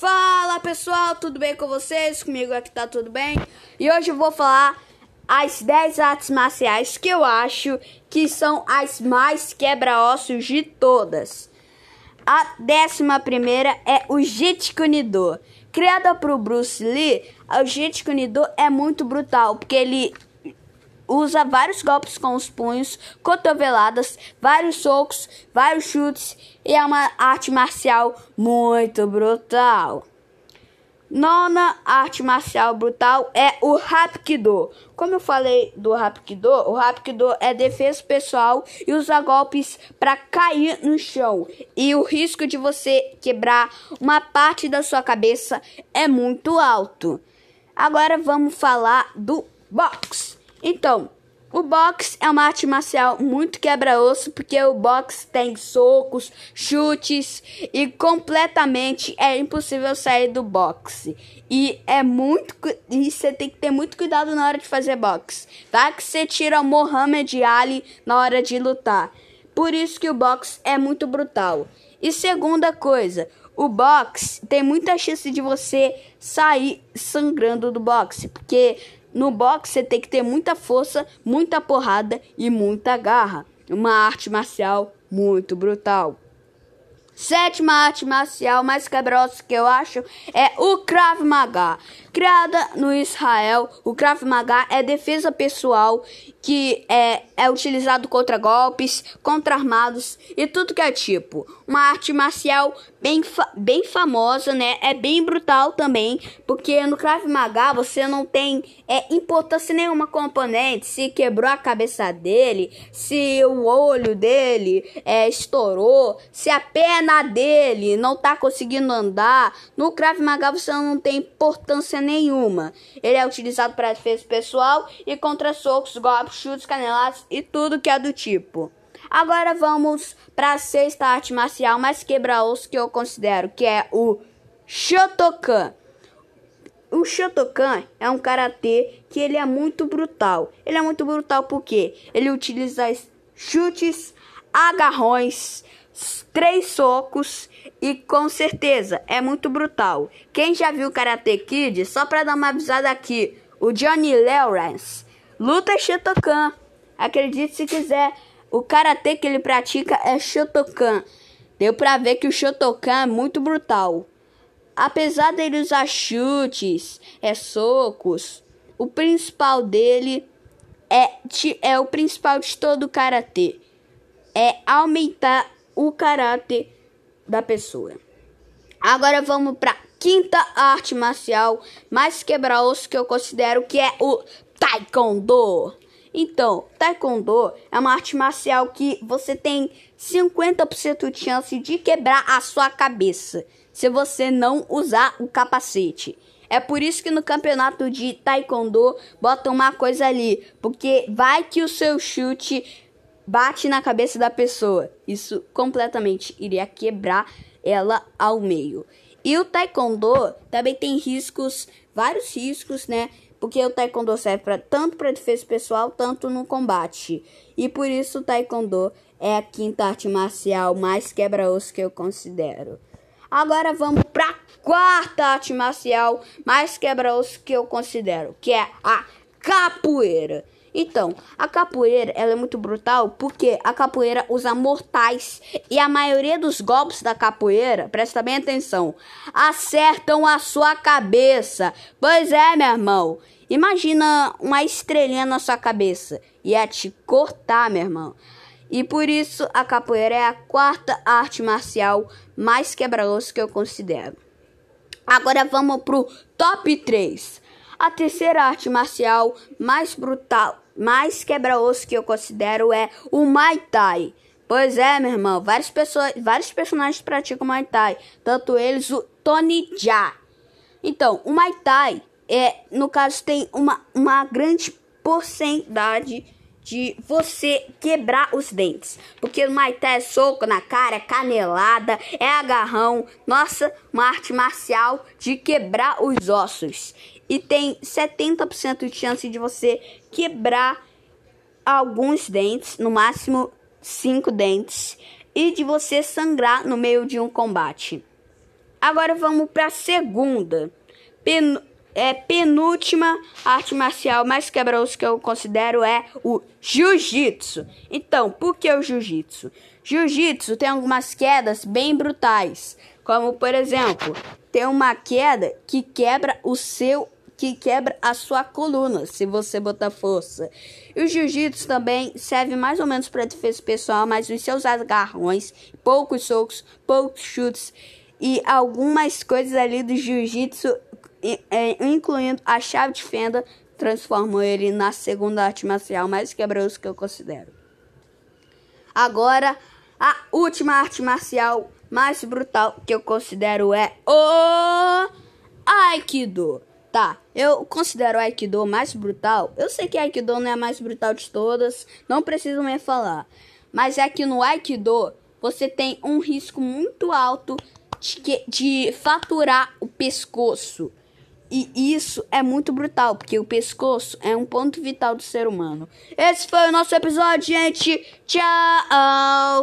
Fala pessoal, tudo bem com vocês? Comigo aqui tá tudo bem? E hoje eu vou falar as 10 artes marciais que eu acho que são as mais quebra-ossos de todas. A décima primeira é o Jeet Kune Do. Criada por Bruce Lee, o Jeet Kune Do é muito brutal, porque ele usa vários golpes com os punhos, cotoveladas, vários socos, vários chutes e é uma arte marcial muito brutal. Nona arte marcial brutal é o Hapkido. Como eu falei do Hapkido, o Hapkido é defesa pessoal e usa golpes para cair no chão. E o risco de você quebrar uma parte da sua cabeça é muito alto. Agora vamos falar do box. Então, o boxe é uma arte marcial muito quebra-osso, porque o boxe tem socos, chutes e completamente é impossível sair do boxe. E é muito e você tem que ter muito cuidado na hora de fazer boxe. Tá que você tira o Mohamed Ali na hora de lutar. Por isso que o boxe é muito brutal. E segunda coisa, o boxe tem muita chance de você sair sangrando do boxe, porque no boxe você tem que ter muita força, muita porrada e muita garra. Uma arte marcial muito brutal. Sétima arte marcial mais cabrosa que eu acho é o Krav Maga. Criada no Israel, o Krav Maga é defesa pessoal que é, é utilizado contra golpes, contra armados e tudo que é tipo. Uma arte marcial bem, fa bem famosa, né? É bem brutal também, porque no Krav Maga você não tem é, importância nenhuma componente, se quebrou a cabeça dele, se o olho dele é, estourou, se a perna dele não tá conseguindo andar. No Krav Maga você não tem importância nenhuma. Ele é utilizado para defesa pessoal e contra socos, golpes chutes, caneladas e tudo que é do tipo. Agora vamos para a sexta arte marcial mais quebra-osso que eu considero, que é o Shotokan. O Shotokan é um karatê que ele é muito brutal. Ele é muito brutal porque ele utiliza chutes, agarrões, três socos e com certeza é muito brutal. Quem já viu Karate Kid, só para dar uma avisada aqui, o Johnny Lawrence Luta Shotokan. Acredite se quiser. O karatê que ele pratica é Shotokan. Deu pra ver que o Shotokan é muito brutal. Apesar dele usar chutes, é socos, o principal dele é, é o principal de todo o karatê. É aumentar o caráter da pessoa. Agora vamos para quinta arte marcial mais quebra-osso que eu considero que é o Taekwondo. Então, Taekwondo é uma arte marcial que você tem 50% de chance de quebrar a sua cabeça se você não usar o capacete. É por isso que no campeonato de Taekwondo botam uma coisa ali, porque vai que o seu chute bate na cabeça da pessoa. Isso completamente iria quebrar ela ao meio. E o Taekwondo também tem riscos, vários riscos, né? Porque o taekwondo serve pra, tanto para defesa pessoal, tanto no combate. E por isso o taekwondo é a quinta arte marcial mais quebra-osso que eu considero. Agora vamos para quarta arte marcial mais quebra-osso que eu considero, que é a capoeira. Então, a capoeira ela é muito brutal porque a capoeira usa mortais e a maioria dos golpes da capoeira, presta bem atenção, acertam a sua cabeça. Pois é, meu irmão. Imagina uma estrelinha na sua cabeça. Ia te cortar, meu irmão. E por isso a capoeira é a quarta arte marcial mais quebra-osso que eu considero. Agora vamos pro top 3. A terceira arte marcial mais brutal, mais quebra-osso que eu considero é o Muay Thai. Pois é, meu irmão, várias pessoas, vários personagens praticam Muay Thai, tanto eles o Tony Jaa. Então, o Muay Thai é, no caso, tem uma, uma grande porcentagem de você quebrar os dentes. Porque o Maité é soco na cara, é canelada, é agarrão. Nossa, uma arte marcial de quebrar os ossos. E tem 70% de chance de você quebrar alguns dentes, no máximo 5 dentes, e de você sangrar no meio de um combate. Agora vamos para a segunda. Pen, é, penúltima arte marcial mais quebrosa que eu considero é o jiu-jitsu. Então, por que o jiu-jitsu? Jiu-jitsu tem algumas quedas bem brutais, como por exemplo, tem uma queda que quebra o seu que quebra a sua coluna se você botar força. E o jiu-jitsu também serve mais ou menos para defesa pessoal, mas os seus agarrões, poucos socos, poucos chutes e algumas coisas ali do jiu-jitsu, incluindo a chave de fenda, transformou ele na segunda arte marcial mais quebrosa que eu considero. Agora, a última arte marcial mais brutal que eu considero é o Aikido. Tá, eu considero o Aikido mais brutal. Eu sei que Aikido não é a mais brutal de todas, não preciso me falar. Mas é que no Aikido você tem um risco muito alto de, de faturar o pescoço. E isso é muito brutal, porque o pescoço é um ponto vital do ser humano. Esse foi o nosso episódio, gente. Tchau!